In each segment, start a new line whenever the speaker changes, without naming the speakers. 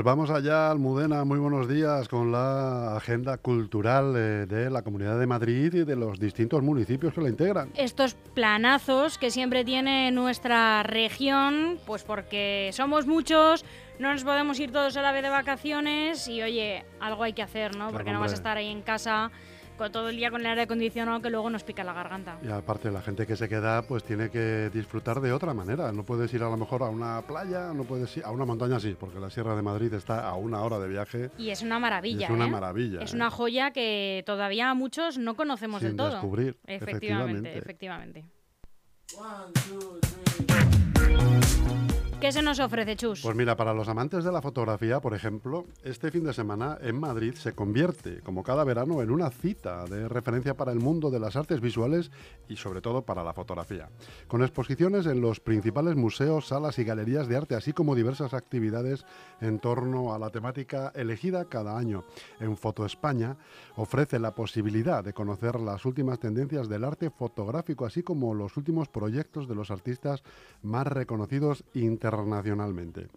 Pues vamos allá, Almudena, muy buenos días con la agenda cultural eh, de la Comunidad de Madrid y de los distintos municipios que la integran.
Estos planazos que siempre tiene nuestra región, pues porque somos muchos, no nos podemos ir todos a la vez de vacaciones y oye, algo hay que hacer, ¿no? Porque no vas a estar ahí en casa todo el día con el aire acondicionado que luego nos pica la garganta.
Y aparte la gente que se queda pues tiene que disfrutar de otra manera. No puedes ir a lo mejor a una playa, no puedes ir a una montaña sí, porque la Sierra de Madrid está a una hora de viaje.
Y es una maravilla.
Es una
¿eh?
maravilla.
Es una ¿eh? joya que todavía muchos no conocemos
del
todo.
descubrir.
Efectivamente, efectivamente. ¿Qué se nos ofrece, Chus?
Pues mira, para los amantes de la fotografía, por ejemplo, este fin de semana en Madrid se convierte, como cada verano, en una cita de referencia para el mundo de las artes visuales y sobre todo para la fotografía. Con exposiciones en los principales museos, salas y galerías de arte, así como diversas actividades en torno a la temática elegida cada año. En Foto España ofrece la posibilidad de conocer las últimas tendencias del arte fotográfico, así como los últimos proyectos de los artistas más reconocidos internacionalmente internacionalmente.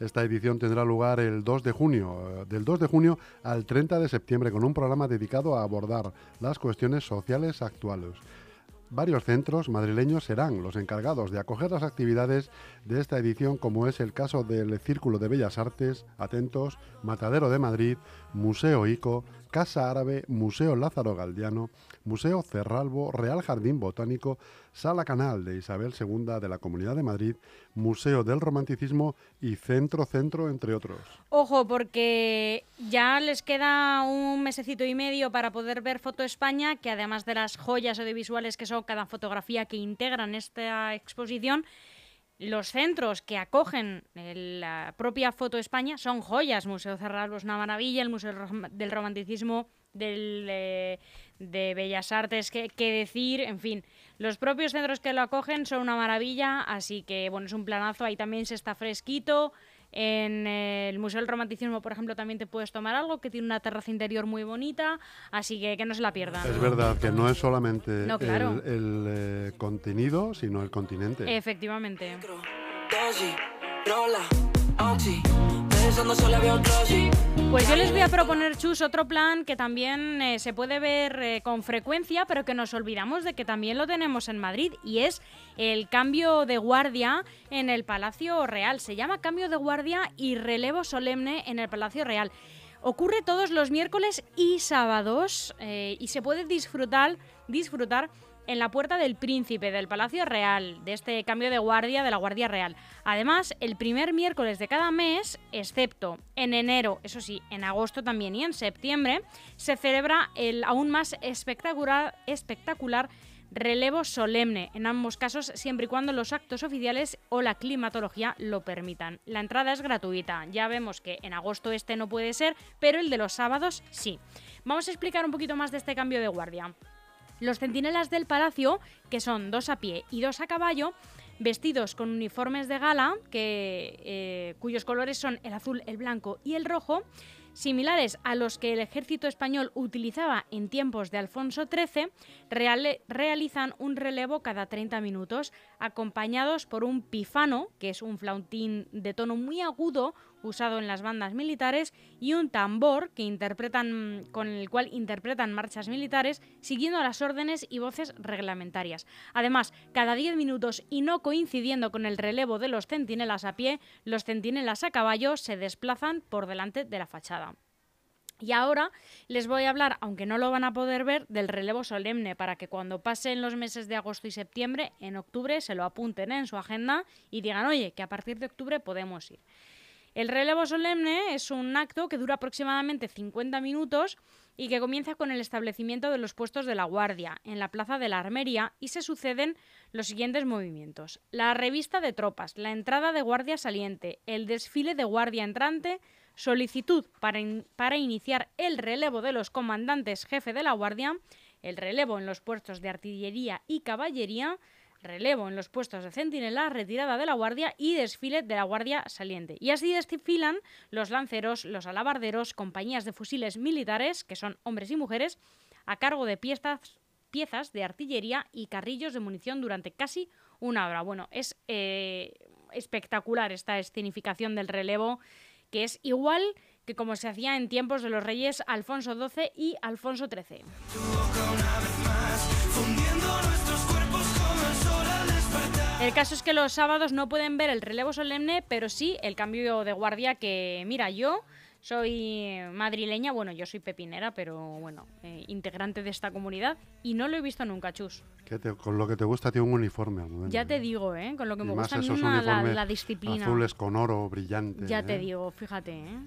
Esta edición tendrá lugar el 2 de junio, eh, del 2 de junio al 30 de septiembre, con un programa dedicado a abordar las cuestiones sociales actuales. Varios centros madrileños serán los encargados de acoger las actividades de esta edición, como es el caso del Círculo de Bellas Artes, Atentos, Matadero de Madrid, Museo ICO, Casa Árabe, Museo Lázaro Galdiano, Museo Cerralbo, Real Jardín Botánico, Sala Canal de Isabel II de la Comunidad de Madrid, Museo del Romanticismo y Centro Centro, entre otros.
Ojo, porque ya les queda un mesecito y medio para poder ver Foto España, que además de las joyas audiovisuales que son cada fotografía que integran esta exposición, los centros que acogen la propia Foto España son joyas. Museo Cerralbo es una maravilla, el Museo del Romanticismo, del, eh, de Bellas Artes, qué decir, en fin. Los propios centros que lo acogen son una maravilla, así que bueno, es un planazo, ahí también se está fresquito. En el Museo del Romanticismo, por ejemplo, también te puedes tomar algo que tiene una terraza interior muy bonita, así que que no se la pierdan.
Es verdad que no es solamente el, eh, contenido, sino el continente.
Efectivamente. Pues yo les voy a proponer, Chus, otro plan que también eh, se puede ver eh, con frecuencia, pero que nos olvidamos de que también lo tenemos en Madrid, y es el cambio de guardia en el Palacio Real. Se llama cambio de guardia y relevo solemne en el Palacio Real. Ocurre todos los miércoles y sábados eh, y se puede disfrutar, disfrutar en la Puerta del Príncipe del Palacio Real, de este cambio de guardia de la Guardia Real. Además, el primer miércoles de cada mes, excepto en enero, eso sí, en agosto también y en septiembre, se celebra el aún más espectacular, espectacular relevo solemne, en ambos casos siempre y cuando los actos oficiales o la climatología lo permitan. La entrada es gratuita, ya vemos que en agosto este no puede ser, pero el de los sábados sí. Vamos a explicar un poquito más de este cambio de guardia. Los centinelas del palacio, que son dos a pie y dos a caballo, vestidos con uniformes de gala, eh, cuyos colores son el azul, el blanco y el rojo, similares a los que el ejército español utilizaba en tiempos de Alfonso XIII, realizan un relevo cada 30 minutos, acompañados por un pifano, que es un flautín de tono muy agudo usado en las bandas militares, y un tambor que interpretan, con el cual interpretan marchas militares siguiendo las órdenes y voces reglamentarias. Además, cada 10 minutos y no coincidiendo con el relevo de los centinelas a pie, los centinelas a caballo se desplazan por delante de la fachada. Y ahora les voy a hablar, aunque no lo van a poder ver, del relevo solemne, para que cuando pasen los meses de agosto y septiembre, en octubre se lo apunten en su agenda y digan, oye, que a partir de octubre podemos ir. El relevo solemne es un acto que dura aproximadamente 50 minutos y que comienza con el establecimiento de los puestos de la Guardia en la Plaza de la Armería y se suceden los siguientes movimientos. La revista de tropas, la entrada de guardia saliente, el desfile de guardia entrante, solicitud para, para iniciar el relevo de los comandantes jefe de la Guardia, el relevo en los puestos de artillería y caballería, relevo en los puestos de centinela, retirada de la guardia y desfile de la guardia saliente. Y así desfilan los lanceros, los alabarderos, compañías de fusiles militares, que son hombres y mujeres, a cargo de piezas, de artillería y carrillos de munición durante casi una hora. Bueno, es eh, espectacular esta escenificación del relevo, que es igual que como se hacía en tiempos de los reyes Alfonso XII y Alfonso XIII. El caso es que los sábados no pueden ver el relevo solemne, pero sí el cambio de guardia que, mira, yo soy madrileña, bueno, yo soy pepinera, pero bueno, eh, integrante de esta comunidad y no lo he visto nunca, chus.
con lo que te gusta tiene un uniforme.
ya te digo, ¿eh? Con lo que me gusta la, la, disciplina.
Azules con oro brillante.
Ya te ¿eh? digo, fíjate, ¿eh?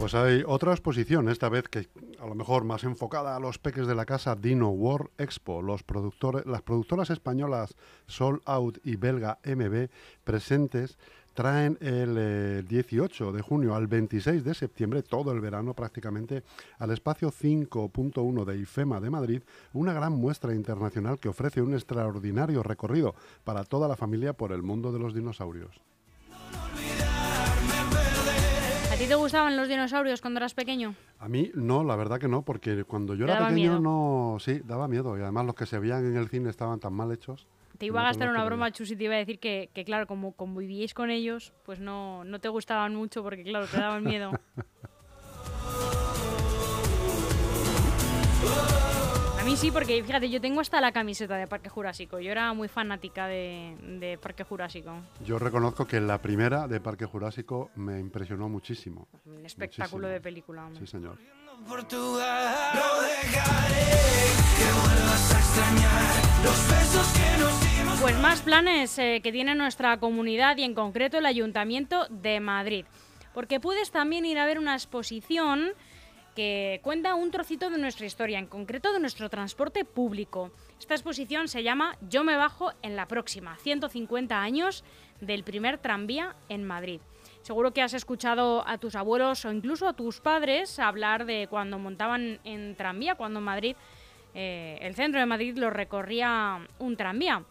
Pues hay otra exposición, esta vez que a lo mejor más enfocada a los peques de la casa Dino World Expo. Los productores, las productoras españolas Soul Out y belga MB presentes traen el 18 eh, de junio al 26 de septiembre, todo el verano prácticamente, al espacio 5.1 de IFEMA de Madrid, una gran muestra internacional que ofrece un extraordinario recorrido para toda la familia por el mundo de los dinosaurios.
Te gustaban los dinosaurios cuando eras pequeño?
A mí no, la verdad que no, porque cuando yo era pequeño no, sí, daba miedo y además los que se veían en el cine estaban tan mal hechos.
Te iba a gastar una broma, Chus, y te iba a decir que, que claro, como convivíais con ellos, pues no, no te gustaban mucho porque, claro, te daban miedo. sí, porque fíjate, yo tengo hasta la camiseta de Parque Jurásico. Yo era muy fanática de, Parque Jurásico.
Yo reconozco que la primera de Parque Jurásico me impresionó muchísimo.
Un espectáculo de película.
Sí, señor.
Pues más planes eh, que tiene nuestra comunidad y en concreto el Ayuntamiento de Madrid. Porque puedes también ir a ver una exposición que cuenta un trocito de nuestra historia, en concreto de nuestro transporte público. Esta exposición se llama Yo me bajo en la próxima, 150 años del primer tranvía en Madrid. Seguro que has escuchado a tus abuelos o incluso a tus padres hablar de cuando montaban en tranvía, cuando en Madrid, eh, el centro de Madrid lo recorría un tranvía.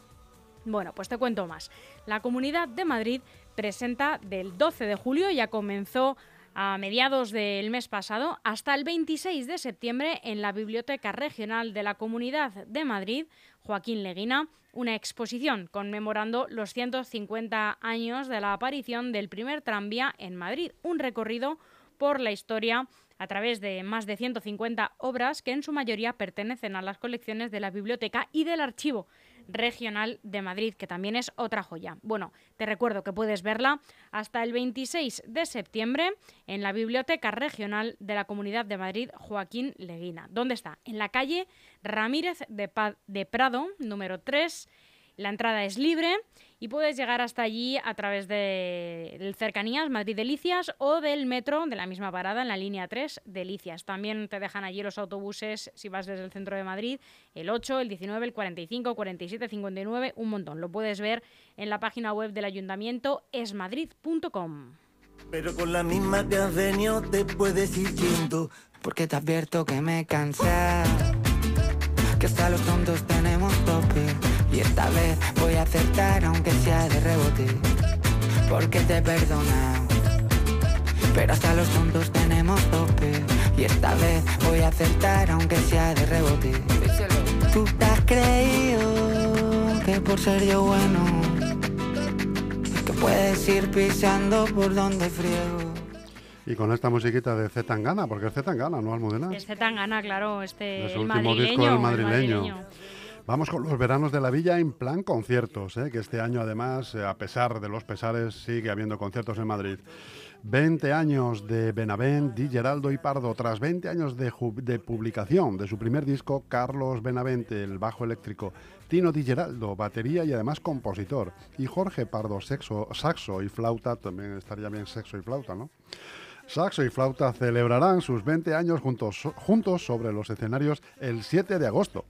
Bueno, pues te cuento más. La Comunidad de Madrid presenta del 12 de julio, ya comenzó a mediados del mes pasado hasta el 26 de septiembre en la Biblioteca Regional de la Comunidad de Madrid, Joaquín Leguina, una exposición conmemorando los 150 años de la aparición del primer tranvía en Madrid, un recorrido por la historia a través de más de 150 obras que en su mayoría pertenecen a las colecciones de la biblioteca y del archivo Regional de Madrid, que también es otra joya. Bueno, te recuerdo que puedes verla hasta el 26 de septiembre en la Biblioteca Regional de la Comunidad de Madrid Joaquín Leguina. ¿Dónde está? En la calle Ramírez de, de Prado, número 3. La entrada es libre y puedes llegar hasta allí a través de cercanías Madrid Delicias o del metro de la misma parada en la línea 3 Delicias. También te dejan allí los autobuses si vas desde el centro de Madrid, el 8, el 19, el 45, 47, 59, un montón. Lo puedes ver en la página web del ayuntamiento esmadrid.com.
Pero con la misma te has venido, te puedes ir yendo. Porque te advierto que me cansé, que hasta los tontos tenemos tope y esta vez voy a acertar aunque sea de rebote Porque te he perdonado Pero hasta los tontos tenemos tope Y esta vez voy a acertar aunque sea de rebote Tú te has creído que por ser yo bueno Que puedes ir pisando por donde friego
y con esta musiquita de Z Tangana, porque es Z Tangana, ¿no, Almudena?
Es Z Tangana, claro, este
es el, último disco del madrileño. Vamos con los veranos de la villa en plan conciertos, ¿eh? que este año además, eh, a pesar de los pesares, sigue habiendo conciertos en Madrid. 20 años de Benavent, Di Geraldo y Pardo. Tras 20 años de, publicación de su primer disco, Carlos Benavente, el bajo eléctrico, Tino Di Geraldo, batería y además compositor, y Jorge Pardo, saxo y flauta, también estaría bien sexo y flauta, ¿no? Saxo y flauta celebrarán sus 20 años juntos, juntos sobre los escenarios el 7 de agosto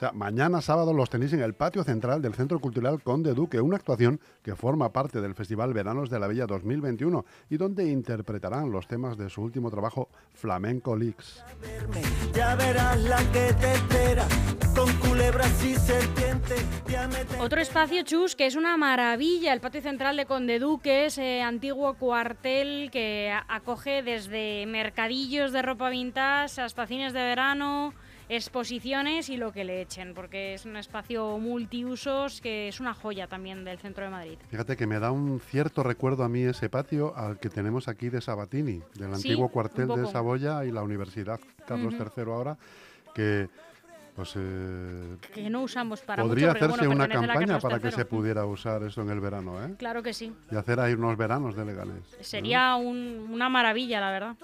sea, mañana sábado los tenéis en el patio central del Centro Cultural Conde Duque, una actuación que forma parte del Festival Veranos de la Villa 2021 y donde interpretarán los temas de su último trabajo, Flamenco Leaks.
Otro espacio, Chus, que es una maravilla, el patio central de Conde Duque, ese antiguo cuartel que acoge desde mercadillos de ropa vintage hasta cines de verano, exposiciones y lo que le echen, porque es un espacio multiusos que es una joya también del centro de Madrid.
Fíjate que me da un cierto recuerdo a mí ese patio al que tenemos aquí de Sabatini, del antiguo cuartel de Saboya y la Universidad Carlos III ahora, que pues, eh,
que no usamos para
podría
mucho,
hacerse una campaña para que se pudiera usar eso en el verano, ¿eh?
Claro que sí.
Y hacer ahí unos veranos de legales.
Sería una maravilla, la verdad.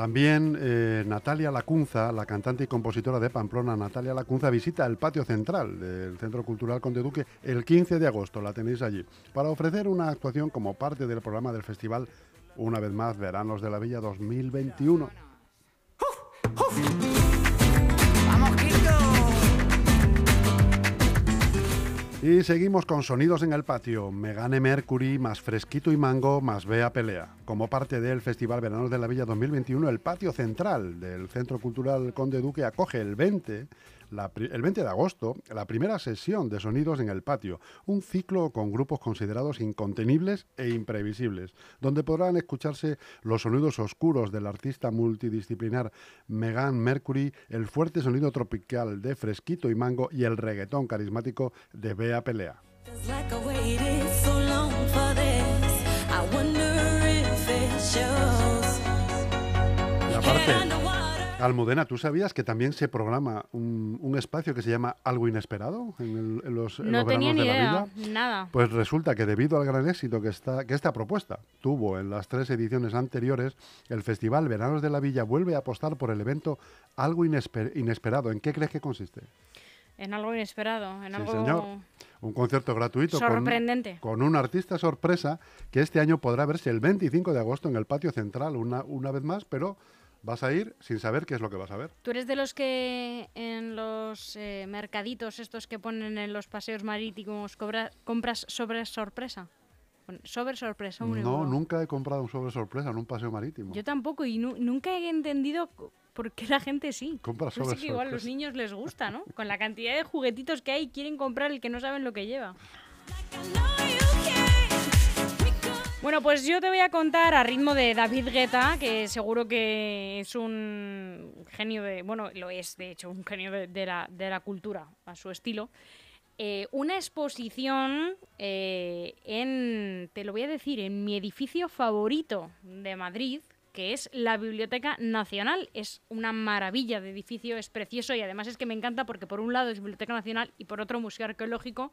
También eh, Natalia Lacunza, la cantante y compositora de Pamplona, Natalia Lacunza, visita el patio central del Centro Cultural Conde Duque el 15 de agosto, la tenéis allí, para ofrecer una actuación como parte del programa del festival, una vez más, Veranos de la Villa 2021. Y seguimos con sonidos en el patio. Megane Mercury, más Fresquito y Mango, más Bea Pelea. Como parte del Festival Veranos de la Villa 2021, el patio central del Centro Cultural Conde Duque acoge el 20 el 20 de agosto, la primera sesión de Sonidos en el Patio, un ciclo con grupos considerados incontenibles e imprevisibles, donde podrán escucharse los sonidos oscuros del artista multidisciplinar Megan Mercury, el fuerte sonido tropical de Fresquito y Mango y el reggaetón carismático de Bea Pelea. Almudena, ¿tú sabías que también se programa un, espacio que se llama Algo Inesperado en, los,
no
tenía
ni
de
idea, Nada.
Pues resulta que debido al gran éxito que, está, que esta propuesta tuvo en las tres ediciones anteriores, el Festival Veranos de la Villa vuelve a apostar por el evento Algo Inesperado. ¿En qué crees que consiste?
En algo inesperado, en
sí,
algo...
señor. Un concierto gratuito
Sorprendente.
Con, con, un artista sorpresa que este año podrá verse el 25 de agosto en el patio central, una, una vez más, pero Vas a ir sin saber qué es lo que vas a ver.
¿Tú eres de los que en los eh, mercaditos estos que ponen en los paseos marítimos compras sobre sorpresa? Sobre sorpresa.
no, nunca he comprado un sobre sorpresa en un paseo marítimo.
Yo tampoco y nunca he entendido por qué la gente sí.
Compra sobre
que igual a los niños les gusta, ¿no? Con la cantidad de juguetitos que hay quieren comprar el que no saben lo que lleva. Bueno, pues yo te voy a contar a ritmo de David Guetta, que seguro que es un genio de, bueno, lo es de hecho, un genio de, la, cultura a su estilo. Eh, una exposición eh, en, te lo voy a decir, en mi edificio favorito de Madrid, que es la Biblioteca Nacional. Es una maravilla de edificio, es precioso y además es que me encanta porque por un lado es Biblioteca Nacional y por otro Museo Arqueológico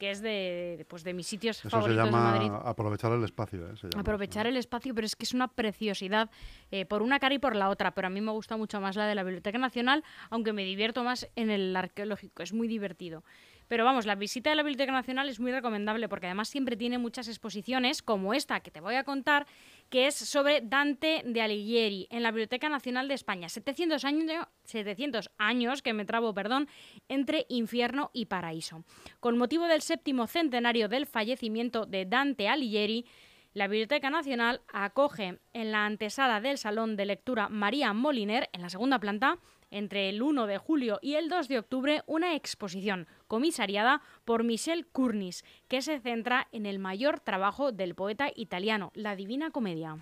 que es de, pues de mis sitios favoritos
se llama
de Madrid.
Aprovechar el espacio. ¿eh?
aprovechar el espacio, pero es que es una preciosidad eh, por una cara y por la otra. Pero a mí me gusta mucho más la de la Biblioteca Nacional, aunque me divierto más en el arqueológico. Es muy divertido. Pero vamos, la visita de la Biblioteca Nacional es muy recomendable porque además siempre tiene muchas exposiciones como esta que te voy a contar, que es sobre Dante de Alighieri en la Biblioteca Nacional de España. 700 años, 700 años, que me trabo, perdón, entre infierno y paraíso. Con motivo del séptimo centenario del fallecimiento de Dante Alighieri, la Biblioteca Nacional acoge en la antesala del Salón de Lectura María Moliner, en la segunda planta, entre el 1 de julio y el 2 de octubre una exposición comisariada por Michel Cournis, que se centra en el mayor trabajo del poeta italiano, la Divina Comedia.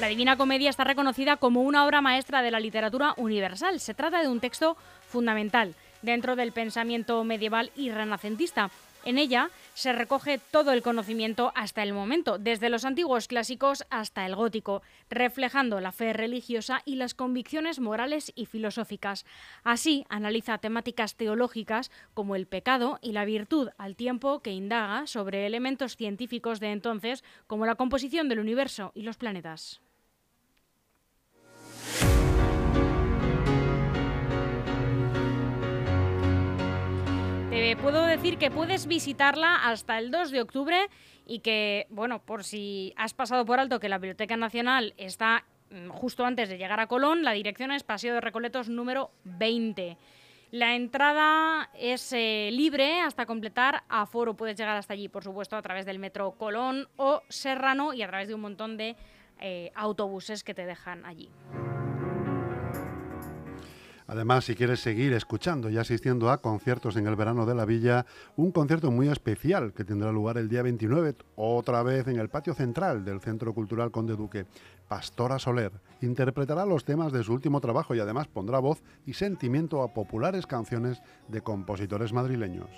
La Divina Comedia está reconocida como una obra maestra de la literatura universal. Se trata de un texto fundamental dentro del pensamiento medieval y renacentista, en ella se recoge todo el conocimiento hasta el momento, desde los antiguos clásicos hasta el gótico, reflejando la fe religiosa y las convicciones morales y filosóficas. Así analiza temáticas teológicas como el pecado y la virtud, al tiempo que indaga sobre elementos científicos de entonces como la composición del universo y los planetas. Te puedo decir que puedes visitarla hasta el 2 de octubre y que, bueno, por si has pasado por alto que la Biblioteca Nacional está mm, justo antes de llegar a Colón, la dirección es Paseo de Recoletos número 20. La entrada es eh, libre hasta completar aforo. Puedes llegar hasta allí, por supuesto, a través del metro Colón o Serrano y a través de un montón de eh, autobuses que te dejan allí.
Además, si quieres seguir escuchando y asistiendo a conciertos en el verano de la villa, un concierto muy especial que tendrá lugar el día 29, otra vez en el patio central del Centro Cultural Conde Duque. Pastora Soler interpretará los temas de su último trabajo y además pondrá voz y sentimiento a populares canciones de compositores madrileños.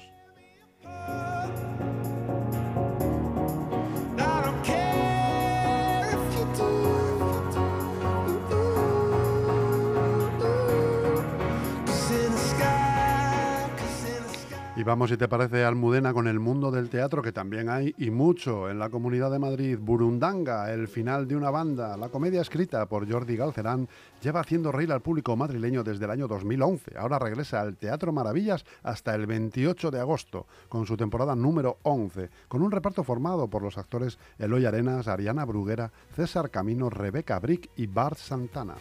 Y vamos, si te parece, Almudena, con el mundo del teatro, que también hay, y mucho, en la Comunidad de Madrid. Burundanga, el final de una banda. La comedia escrita por Jordi Galcerán lleva haciendo reír al público madrileño desde el año 2011. Ahora regresa al Teatro Maravillas hasta el 28 de agosto, con su temporada número 11, con un reparto formado por los actores Eloy Arenas, Ariana Bruguera, César Camino, Rebeca Brick y Bart Santana.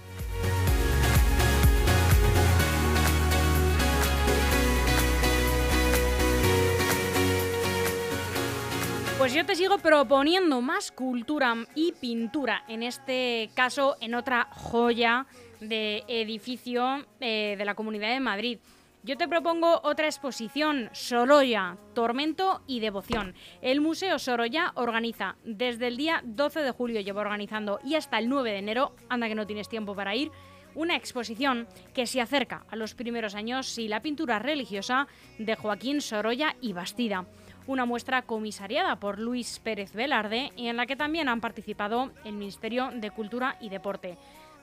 Pues yo te sigo proponiendo más cultura y pintura, en este caso en otra joya de edificio eh, de la Comunidad de Madrid. Yo te propongo otra exposición, Sorolla, Tormento y Devoción. El Museo Sorolla organiza desde el día 12 de julio, lleva organizando, y hasta el 9 de enero, anda que no tienes tiempo para ir, una exposición que se acerca a los primeros años y la pintura religiosa de Joaquín Sorolla y Bastida una muestra comisariada por Luis Pérez Velarde y en la que también han participado el Ministerio de Cultura y Deporte.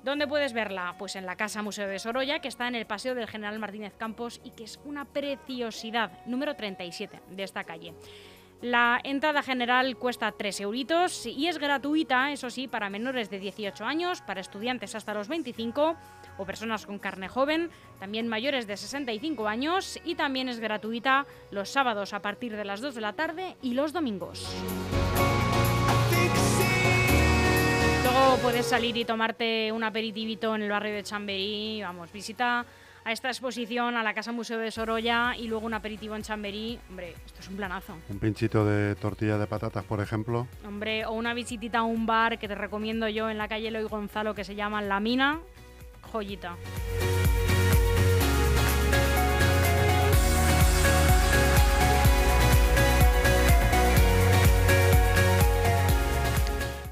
¿Dónde puedes verla? Pues en la Casa Museo de Sorolla, que está en el Paseo del General Martínez Campos y que es una preciosidad, número 37 de esta calle. La entrada general cuesta 3 euritos y es gratuita, eso sí, para menores de 18 años, para estudiantes hasta los 25 o personas con carne joven, también mayores de 65 años y también es gratuita los sábados a partir de las 2 de la tarde y los domingos. Luego puedes salir y tomarte un aperitivito en el barrio de Chamberí, vamos, visita a esta exposición, a la Casa Museo de Sorolla y luego un aperitivo en Chamberí. Hombre, esto es un planazo.
Un pinchito de tortilla de patatas, por ejemplo.
Hombre, o una visitita a un bar que te recomiendo yo en la calle Eloy Gonzalo que se llama La Mina, joyita.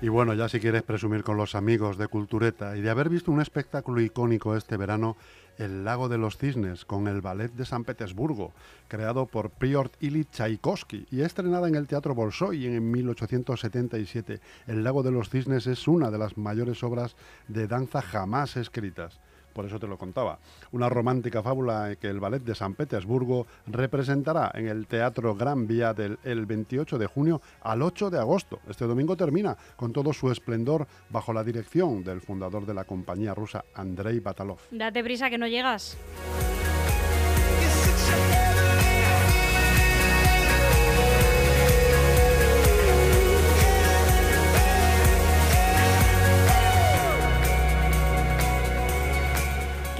Y bueno, ya si quieres presumir con los amigos de Cultureta y de haber visto un espectáculo icónico este verano, El Lago de los Cisnes, con el Ballet de San Petersburgo, creado por Piotr Ilyich Tchaikovsky y estrenada en el Teatro Bolshoi en 1877. El Lago de los Cisnes es una de las mayores obras de danza jamás escritas por eso te lo contaba. Una romántica fábula que el Ballet de San Petersburgo representará en el Teatro Gran Vía del 28 de junio al 8 de agosto. Este domingo termina con todo su esplendor bajo la dirección del fundador de la compañía rusa, Andrei Batalov.
Date prisa que no llegas.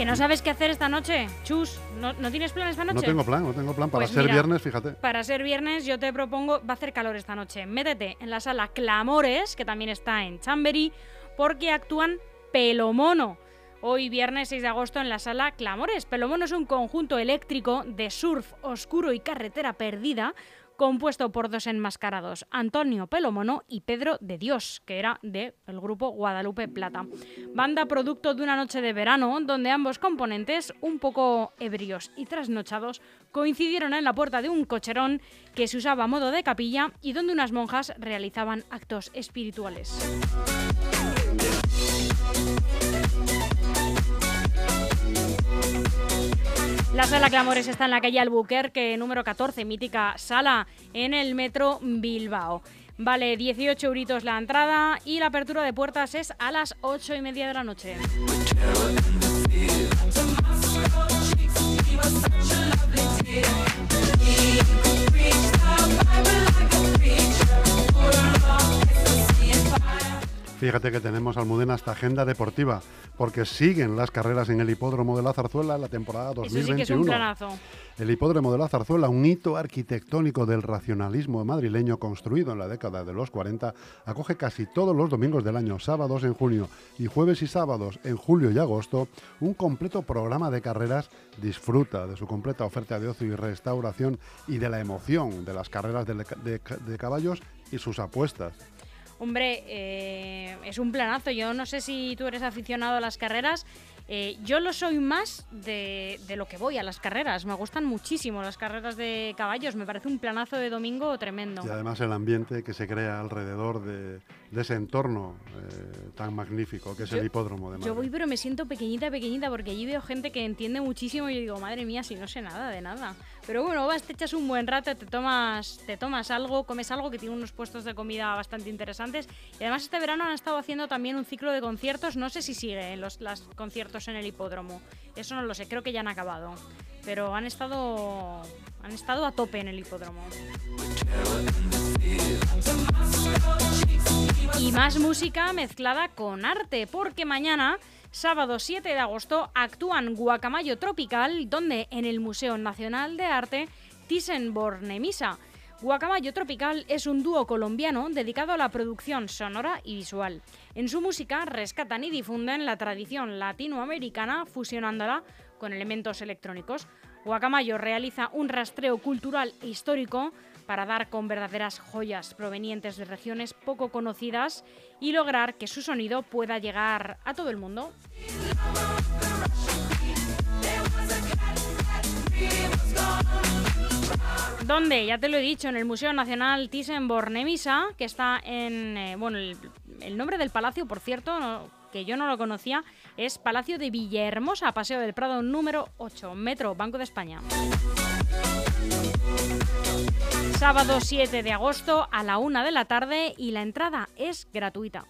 ¿Que no sabes qué hacer esta noche? Chus, ¿no, tienes plan esta noche?
No tengo plan, no tengo plan. Para pues ser viernes, fíjate.
Para ser viernes, yo te propongo, va a hacer calor esta noche. Métete en la sala Clamores, que también está en Chambery, porque actúan Pelomono. Hoy viernes 6 de agosto en la sala Clamores. Pelomono es un conjunto eléctrico de surf oscuro y carretera perdida compuesto por dos enmascarados, Antonio Pelomono y Pedro de Dios, que era del grupo Guadalupe Plata. Banda producto de una noche de verano donde ambos componentes, un poco ebrios y trasnochados, coincidieron en la puerta de un cocherón que se usaba a modo de capilla y donde unas monjas realizaban actos espirituales. La sala Clamores está en la calle Albuquerque, número 14, mítica sala en el metro Bilbao. Vale 18 euritos la entrada y la apertura de puertas es a las 8 y media de la noche.
Fíjate que tenemos Almudena esta agenda deportiva, porque siguen las carreras en el hipódromo de la Zarzuela en la temporada 2021. Eso sí que es un
planazo.
El hipódromo de la Zarzuela, un hito arquitectónico del racionalismo madrileño construido en la década de los 40, acoge casi todos los domingos del año, sábados en junio y jueves y sábados en julio y agosto, un completo programa de carreras. Disfruta de su completa oferta de ocio y restauración y de la emoción de las carreras de caballos y sus apuestas.
Hombre, eh, es un planazo. Yo no sé si tú eres aficionado a las carreras. Eh, yo lo soy más de, lo que voy a las carreras. Me gustan muchísimo las carreras de caballos. Me parece un planazo de domingo tremendo.
Y además el ambiente que se crea alrededor de, ese entorno eh, tan magnífico que es el hipódromo de Madrid.
Yo voy, pero me siento pequeñita, pequeñita, porque allí veo gente que entiende muchísimo y yo digo, madre mía, si no sé nada de nada. Pero bueno, vas, te echas un buen rato, te tomas, te tomas algo, comes algo que tiene unos puestos de comida bastante interesantes. Y además este verano han estado haciendo también un ciclo de conciertos, no sé si sigue los conciertos en el hipódromo. Eso no lo sé, creo que ya han acabado. Pero han estado han estado a tope en el hipódromo. Y más música mezclada con arte, porque mañana Sábado 7 de agosto actúan Guacamayo Tropical, donde en el Museo Nacional de Arte Thyssen-Bornemisza. Guacamayo Tropical es un dúo colombiano dedicado a la producción sonora y visual. En su música rescatan y difunden la tradición latinoamericana fusionándola con elementos electrónicos. Guacamayo realiza un rastreo cultural e histórico para dar con verdaderas joyas provenientes de regiones poco conocidas y lograr que su sonido pueda llegar a todo el mundo. Donde, ya te lo he dicho, en el Museo Nacional Thyssen-Bornemisza, que está en. Eh, bueno, el, nombre del palacio, por cierto, que yo no lo conocía, es Palacio de Villahermosa, Paseo del Prado número 8, Metro, Banco de España. Sábado 7 de agosto a la 1 de la tarde y la entrada es gratuita.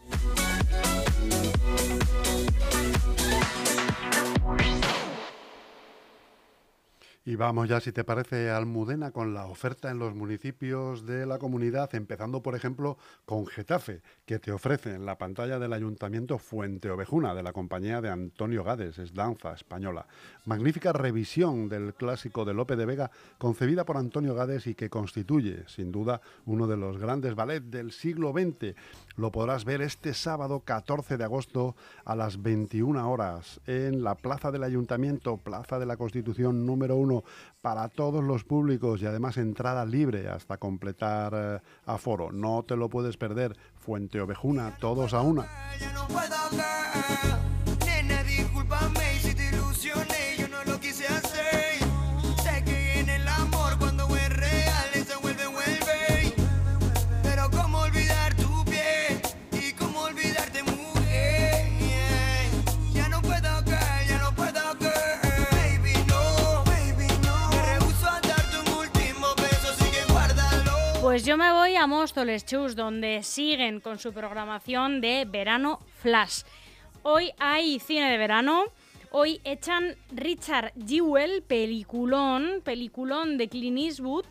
Y vamos ya, si te parece, Almudena, con la oferta en los municipios de la comunidad, empezando, por ejemplo, con Getafe, que te ofrece en la pantalla del Ayuntamiento Fuente Ovejuna, de la compañía de Antonio Gades, es danza española. Magnífica revisión del clásico de Lope de Vega, concebida por Antonio Gades y que constituye, sin duda, uno de los grandes ballets del siglo XX. Lo podrás ver este sábado 14 de agosto a las 21 horas en la Plaza del Ayuntamiento, Plaza de la Constitución número 1 para todos los públicos y además entrada libre hasta completar eh, aforo. No te lo puedes perder. Fuente Ovejuna, todos a una.
Yo me voy a Móstoles Chus, donde siguen con su programación de verano flash. Hoy hay cine de verano. Hoy echan Richard Jewell, peliculón, peliculón de Clint Eastwood.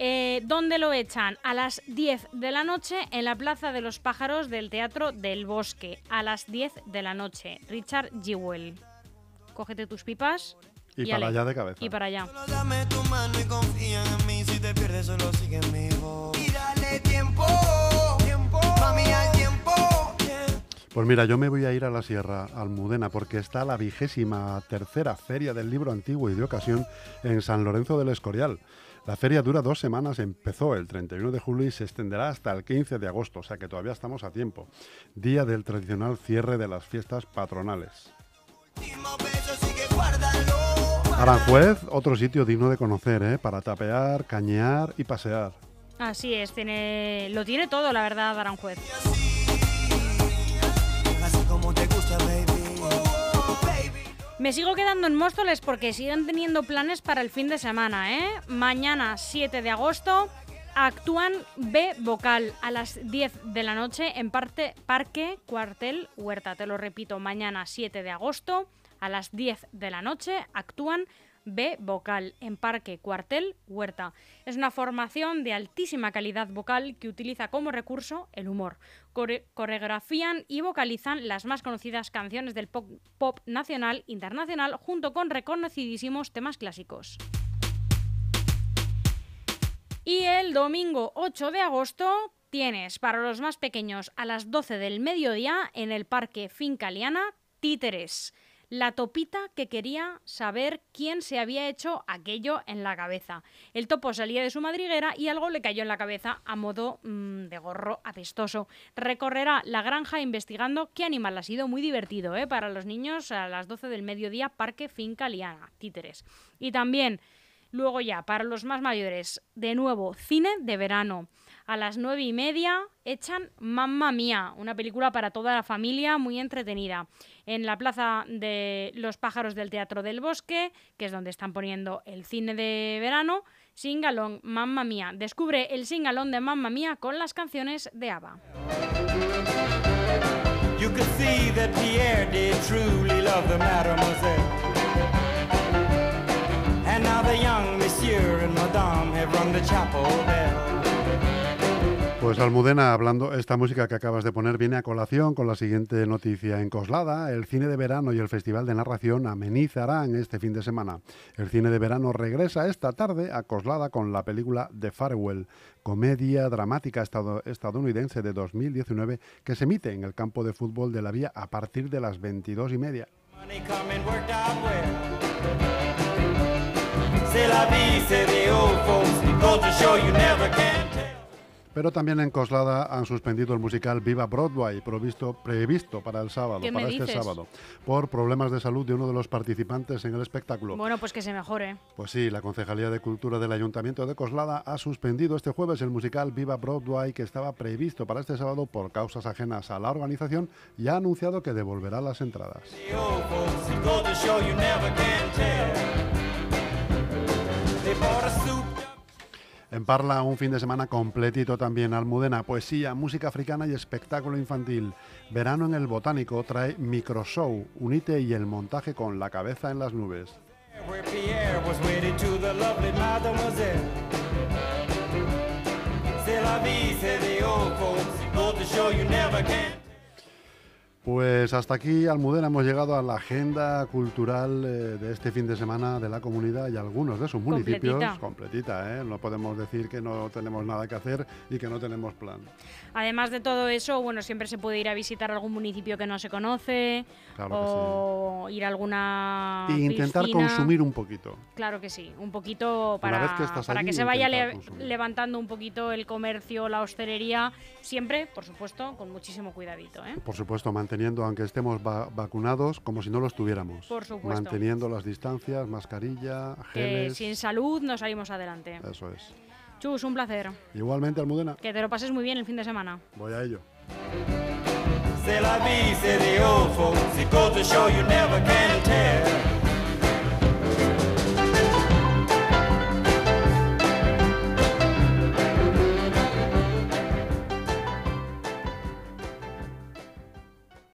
Eh, ¿Dónde lo echan? A las 10 de la noche en la Plaza de los Pájaros del Teatro del Bosque. A las 10 de la noche. Richard Jewell. Cógete tus pipas
y, para allá de cabeza.
Y para allá.
Pues mira, yo me voy a ir a la Sierra Almudena porque está la vigésima tercera Feria del Libro Antiguo y de Ocasión en San Lorenzo del Escorial. La feria dura dos semanas, empezó el 31 de julio y se extenderá hasta el 15 de agosto, o sea que todavía estamos a tiempo. Día del tradicional cierre de las fiestas patronales. Aranjuez, otro sitio digno de conocer, ¿eh? para tapear, cañear y pasear.
Así es, tiene, lo tiene todo, la verdad, Aranjuez. Me sigo quedando en Móstoles porque siguen teniendo planes para el fin de semana, ¿eh? Mañana, 7 de agosto, actúan B Vocal a las 10 de la noche en parte Parque Cuartel Huerta. Te lo repito, mañana, 7 de agosto, a las 10 de la noche actúan B vocal en Parque Cuartel Huerta. Es una formación de altísima calidad vocal que utiliza como recurso el humor. coreografían y vocalizan las más conocidas canciones del pop, pop nacional internacional junto con reconocidísimos temas clásicos. Y el domingo 8 de agosto tienes para los más pequeños a las 12 del mediodía en el Parque Finca Liana Títeres la topita que quería saber quién se había hecho aquello en la cabeza. El topo salía de su madriguera y algo le cayó en la cabeza a modo mm, de gorro apestoso. Recorrerá la granja investigando qué animal ha sido muy divertido ¿eh? para los niños a las 12 del mediodía, Parque Finca Liana, Títeres. Y también, luego ya, para los más mayores, de nuevo, cine de verano a las nueve y media echan Mamma Mía, una película para toda la familia muy entretenida. En la Plaza de los Pájaros del Teatro del Bosque, que es donde están poniendo el cine de verano, Singalong Mamma Mía. Descubre el singalón de Mamma Mía con las canciones de ABBA. And now the young monsieur and madame have rung the chapel bell.
Pues Almudena, hablando, esta música que acabas de poner viene a colación con la siguiente noticia. En Coslada, el cine de verano y el Festival de Narración amenizarán este fin de semana. El cine de verano regresa esta tarde a Coslada con la película The Farewell, comedia dramática estadounidense de 2019 que se emite en el campo de fútbol de la vía a partir de las 22 y media. Pero también en Coslada han suspendido el musical Viva Broadway, previsto, previsto para el sábado, para este sábado, por problemas de salud de uno de los participantes en el espectáculo.
Bueno, pues que se mejore.
Pues sí, la Concejalía de Cultura del Ayuntamiento de Coslada ha suspendido este jueves el musical Viva Broadway que estaba previsto para este sábado por causas ajenas a la organización y ha anunciado que devolverá las entradas. En Parla, un fin de semana completito también. Almudena, poesía, música africana y espectáculo infantil. Verano en el Botánico trae microshow, unite y el montaje con la cabeza en las nubes. Pues hasta aquí, Almudena, hemos llegado a la agenda cultural eh, de este fin de semana de la comunidad y algunos de sus municipios. Completita. ¿eh? No podemos decir que no tenemos nada que hacer y que no tenemos plan.
Además de todo eso, bueno, siempre se puede ir a visitar algún municipio que no se conoce o ir a alguna.
Y intentar consumir un poquito.
Claro que sí, un poquito para que, para que se vaya levantando un poquito el comercio, la hostelería, siempre, por supuesto, con muchísimo cuidadito. ¿eh?
Por supuesto, manteniendo, aunque estemos vacunados, como si no lo estuviéramos.
Por supuesto.
Manteniendo las distancias, mascarilla, geles.
Que sin salud no salimos adelante.
Eso es.
Chus, un placer.
Igualmente, Almudena.
Que te lo pases muy bien el fin de semana.
Voy a ello.